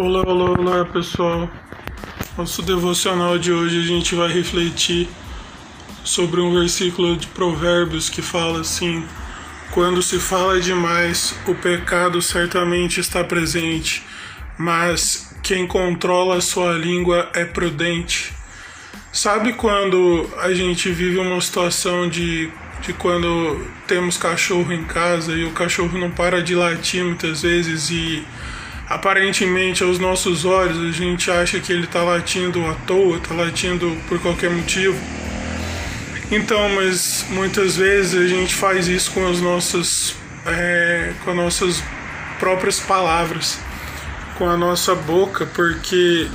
Olá, olá, olá pessoal. Nosso devocional de hoje a gente vai refletir sobre um versículo de Provérbios que fala assim: Quando se fala demais, o pecado certamente está presente, mas quem controla a sua língua é prudente. Sabe quando a gente vive uma situação de, de quando temos cachorro em casa e o cachorro não para de latir muitas vezes e aparentemente aos nossos olhos a gente acha que ele está latindo à toa, está latindo por qualquer motivo. Então, mas muitas vezes a gente faz isso com as nossas, é, com as nossas próprias palavras, com a nossa boca, porque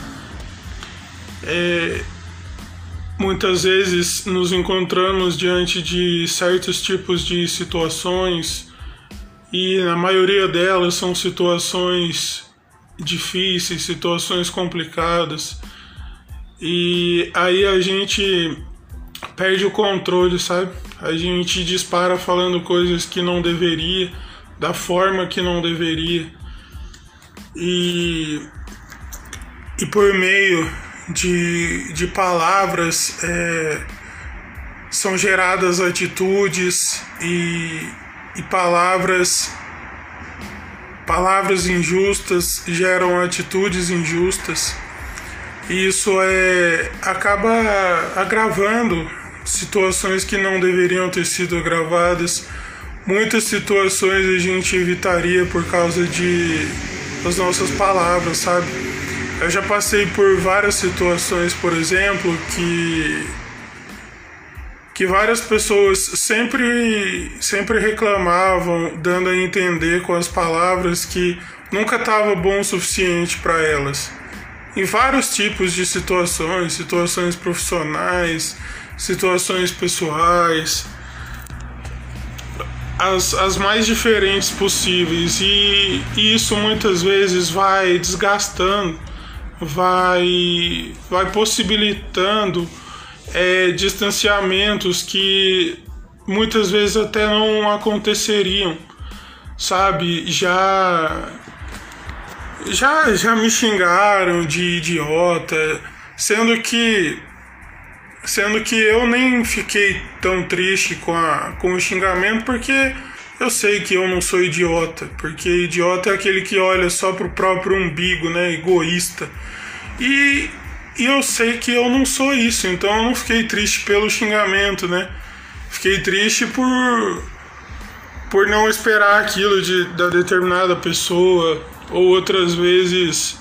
é, muitas vezes nos encontramos diante de certos tipos de situações e na maioria delas são situações difíceis, situações complicadas. E aí a gente perde o controle, sabe? A gente dispara falando coisas que não deveria, da forma que não deveria. E, e por meio de, de palavras é, são geradas atitudes e, e palavras palavras injustas geram atitudes injustas. E isso é acaba agravando situações que não deveriam ter sido agravadas. Muitas situações a gente evitaria por causa de das nossas palavras sabe? Eu já passei por várias situações por exemplo que que várias pessoas sempre, sempre reclamavam, dando a entender com as palavras que nunca estava bom o suficiente para elas. Em vários tipos de situações, situações profissionais, situações pessoais, as, as mais diferentes possíveis, e, e isso muitas vezes vai desgastando, vai, vai possibilitando é, distanciamentos que muitas vezes até não aconteceriam, sabe? Já já já me xingaram de idiota, sendo que sendo que eu nem fiquei tão triste com a com o xingamento porque eu sei que eu não sou idiota, porque idiota é aquele que olha só pro próprio umbigo, né, egoísta. E e eu sei que eu não sou isso, então eu não fiquei triste pelo xingamento, né? Fiquei triste por por não esperar aquilo de, da determinada pessoa, ou outras vezes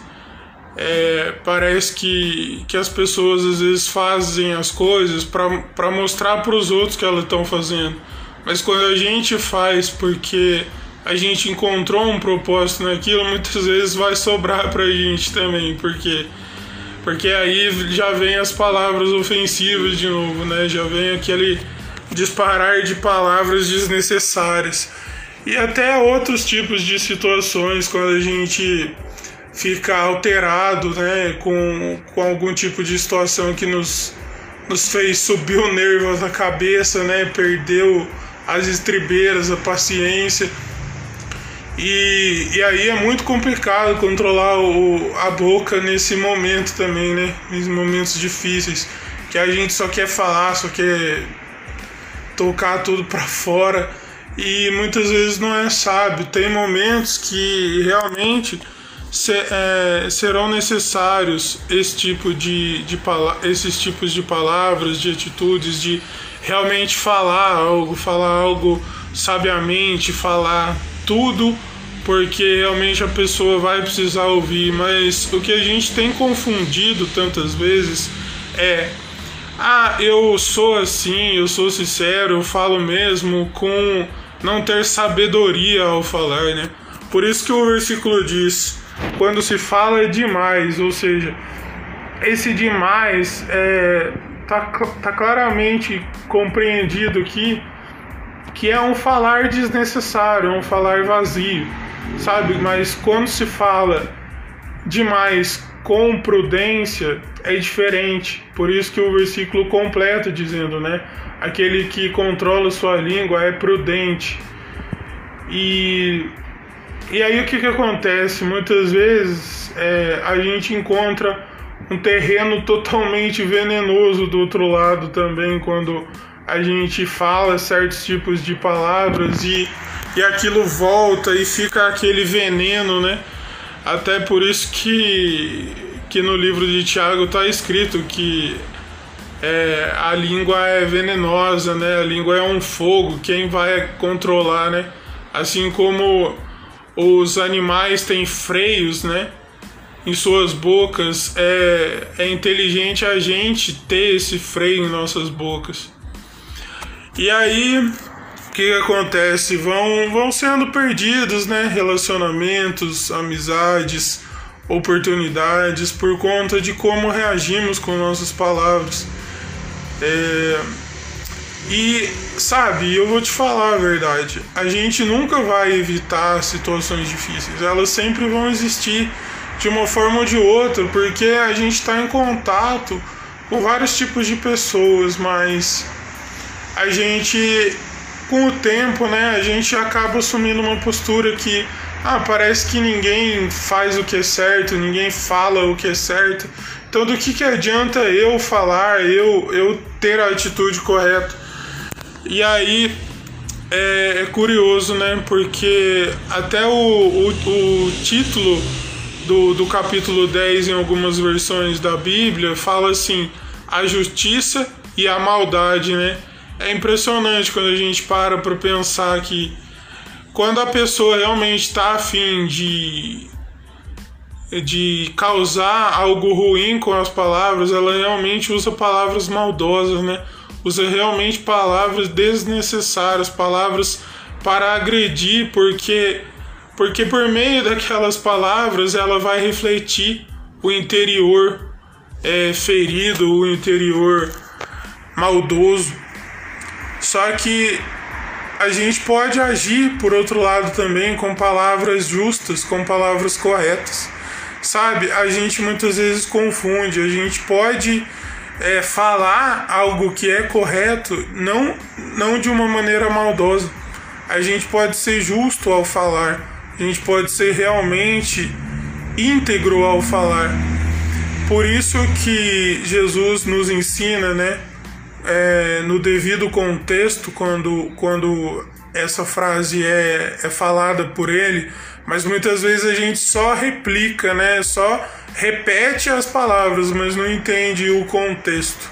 é, parece que, que as pessoas às vezes fazem as coisas para mostrar para os outros que elas estão fazendo. Mas quando a gente faz porque a gente encontrou um propósito naquilo, muitas vezes vai sobrar para a gente também, porque porque aí já vem as palavras ofensivas de novo, né? Já vem aquele disparar de palavras desnecessárias. E até outros tipos de situações quando a gente fica alterado, né, com, com algum tipo de situação que nos, nos fez subir o nervo da cabeça, né, perdeu as estribeiras, a paciência. E, e aí é muito complicado controlar o, a boca nesse momento também, né? Nesses momentos difíceis. Que a gente só quer falar, só quer tocar tudo para fora. E muitas vezes não é sábio. Tem momentos que realmente é, serão necessários esse tipo de, de esses tipos de palavras, de atitudes, de realmente falar algo, falar algo sabiamente, falar tudo, porque realmente a pessoa vai precisar ouvir. Mas o que a gente tem confundido tantas vezes é: ah, eu sou assim, eu sou sincero, eu falo mesmo, com não ter sabedoria ao falar, né? Por isso que o versículo diz: quando se fala demais, ou seja, esse demais é, tá, tá claramente compreendido aqui que é um falar desnecessário, é um falar vazio, sabe? Mas quando se fala demais com prudência, é diferente. Por isso que o versículo completo dizendo, né? Aquele que controla sua língua é prudente. E e aí o que, que acontece? Muitas vezes é, a gente encontra um terreno totalmente venenoso do outro lado também quando a gente fala certos tipos de palavras e, e aquilo volta e fica aquele veneno, né? Até por isso que, que no livro de Tiago está escrito que é, a língua é venenosa, né? A língua é um fogo, quem vai controlar, né? Assim como os animais têm freios, né? Em suas bocas, é, é inteligente a gente ter esse freio em nossas bocas. E aí, o que, que, acontece? Vão, vão sendo perdidos, né? Relacionamentos, amizades, oportunidades por conta de como reagimos com nossas palavras. É... E sabe, eu vou te falar a verdade, a gente nunca vai evitar situações difíceis, elas sempre vão existir de uma forma ou de outra, porque a gente está em contato com vários tipos de pessoas, mas a gente, com o tempo, né, a gente acaba assumindo uma postura que ah, parece que ninguém faz o que é certo, ninguém fala o que é certo. Então, do que, que adianta eu falar, eu, eu ter a atitude correta? E aí é, é curioso, né? Porque até o, o, o título do, do capítulo 10 em algumas versões da Bíblia fala assim: a justiça e a maldade, né? É impressionante quando a gente para para pensar que quando a pessoa realmente está afim de de causar algo ruim com as palavras, ela realmente usa palavras maldosas, né? Usa realmente palavras desnecessárias, palavras para agredir, porque porque por meio daquelas palavras ela vai refletir o interior é, ferido, o interior maldoso. Só que a gente pode agir, por outro lado, também com palavras justas, com palavras corretas. Sabe, a gente muitas vezes confunde, a gente pode é, falar algo que é correto, não, não de uma maneira maldosa. A gente pode ser justo ao falar, a gente pode ser realmente íntegro ao falar. Por isso que Jesus nos ensina, né? É, no devido contexto quando, quando essa frase é, é falada por ele, mas muitas vezes a gente só replica, né? Só repete as palavras, mas não entende o contexto.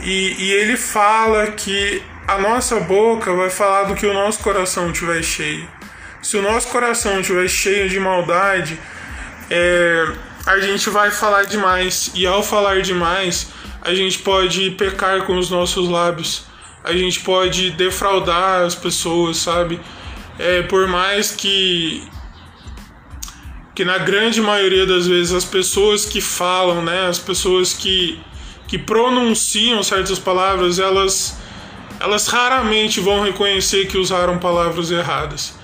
E, e ele fala que a nossa boca vai falar do que o nosso coração estiver cheio. Se o nosso coração estiver cheio de maldade, é, a gente vai falar demais. E ao falar demais, a gente pode pecar com os nossos lábios, a gente pode defraudar as pessoas, sabe? É, por mais que que na grande maioria das vezes as pessoas que falam, né, as pessoas que, que pronunciam certas palavras, elas elas raramente vão reconhecer que usaram palavras erradas.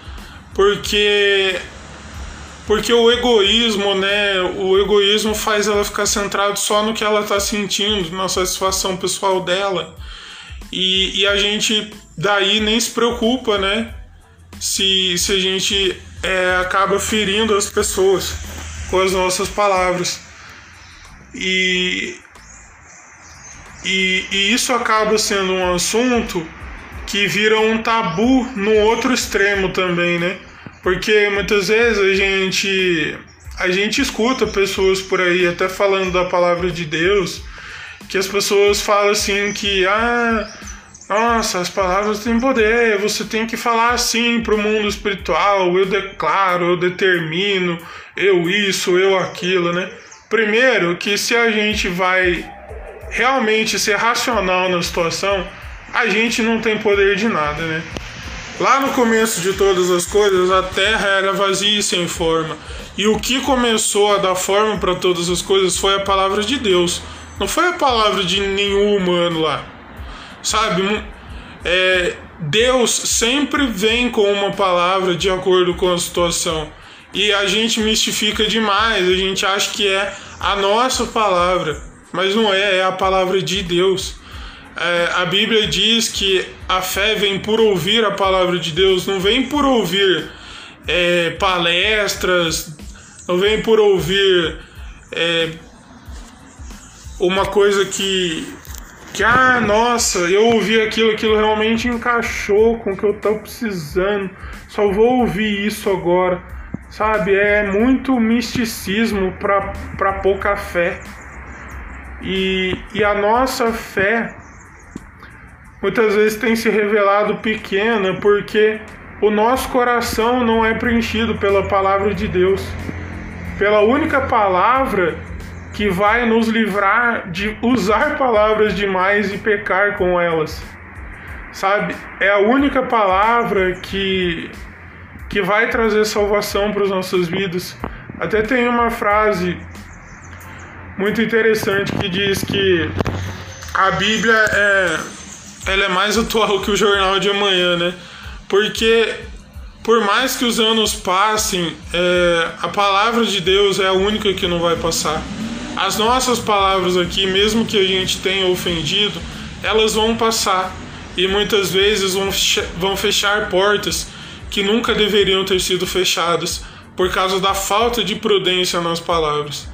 Porque porque o egoísmo, né? O egoísmo faz ela ficar centrada só no que ela está sentindo, na satisfação pessoal dela. E, e a gente daí nem se preocupa, né? Se, se a gente é, acaba ferindo as pessoas com as nossas palavras. E, e, e isso acaba sendo um assunto que vira um tabu no outro extremo também, né? Porque muitas vezes a gente a gente escuta pessoas por aí até falando da palavra de Deus, que as pessoas falam assim que ah, nossa, as palavras têm poder, você tem que falar assim para o mundo espiritual, eu declaro, eu determino, eu isso, eu aquilo, né? Primeiro que se a gente vai realmente ser racional na situação, a gente não tem poder de nada, né? Lá no começo de todas as coisas, a terra era vazia e sem forma. E o que começou a dar forma para todas as coisas foi a palavra de Deus. Não foi a palavra de nenhum humano lá. Sabe? É, Deus sempre vem com uma palavra de acordo com a situação. E a gente mistifica demais, a gente acha que é a nossa palavra, mas não é, é a palavra de Deus é, a Bíblia diz que a fé vem por ouvir a palavra de Deus, não vem por ouvir é, palestras, não vem por ouvir é, uma coisa que, que, ah, nossa, eu ouvi aquilo, aquilo realmente encaixou com o que eu estou precisando, só vou ouvir isso agora, sabe? É muito misticismo para pouca fé. E, e a nossa fé muitas vezes tem se revelado pequena porque o nosso coração não é preenchido pela palavra de Deus, pela única palavra que vai nos livrar de usar palavras demais e pecar com elas. Sabe? É a única palavra que que vai trazer salvação para as nossas vidas. Até tem uma frase muito interessante que diz que a Bíblia é ela é mais atual que o jornal de amanhã, né? Porque por mais que os anos passem, é, a palavra de Deus é a única que não vai passar. As nossas palavras aqui, mesmo que a gente tenha ofendido, elas vão passar e muitas vezes vão, vão fechar portas que nunca deveriam ter sido fechadas por causa da falta de prudência nas palavras.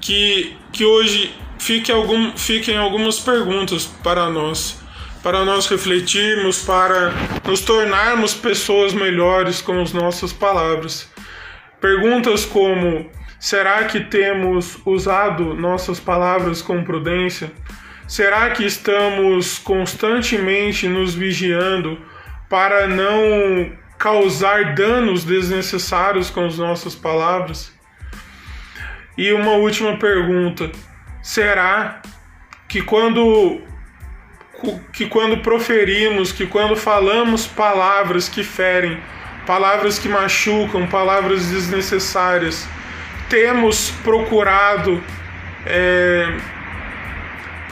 Que, que hoje fique algum, fiquem algumas perguntas para nós para nós refletirmos, para nos tornarmos pessoas melhores com as nossas palavras. Perguntas como: será que temos usado nossas palavras com prudência? Será que estamos constantemente nos vigiando para não causar danos desnecessários com as nossas palavras? E uma última pergunta: será que quando que quando proferimos, que quando falamos palavras que ferem, palavras que machucam, palavras desnecessárias, temos procurado é,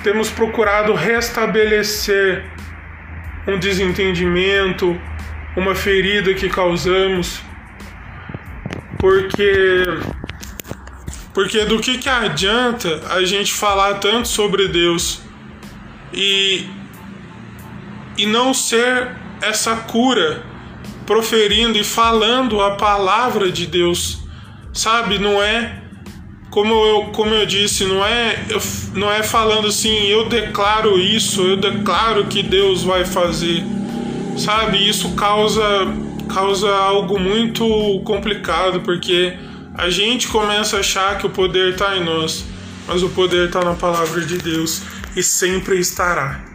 temos procurado restabelecer um desentendimento, uma ferida que causamos, porque porque do que que adianta a gente falar tanto sobre Deus e, e não ser essa cura proferindo e falando a palavra de Deus, sabe? Não é como eu, como eu disse, não é, não é falando assim, eu declaro isso, eu declaro que Deus vai fazer, sabe? Isso causa, causa algo muito complicado, porque a gente começa a achar que o poder está em nós, mas o poder está na palavra de Deus e sempre estará.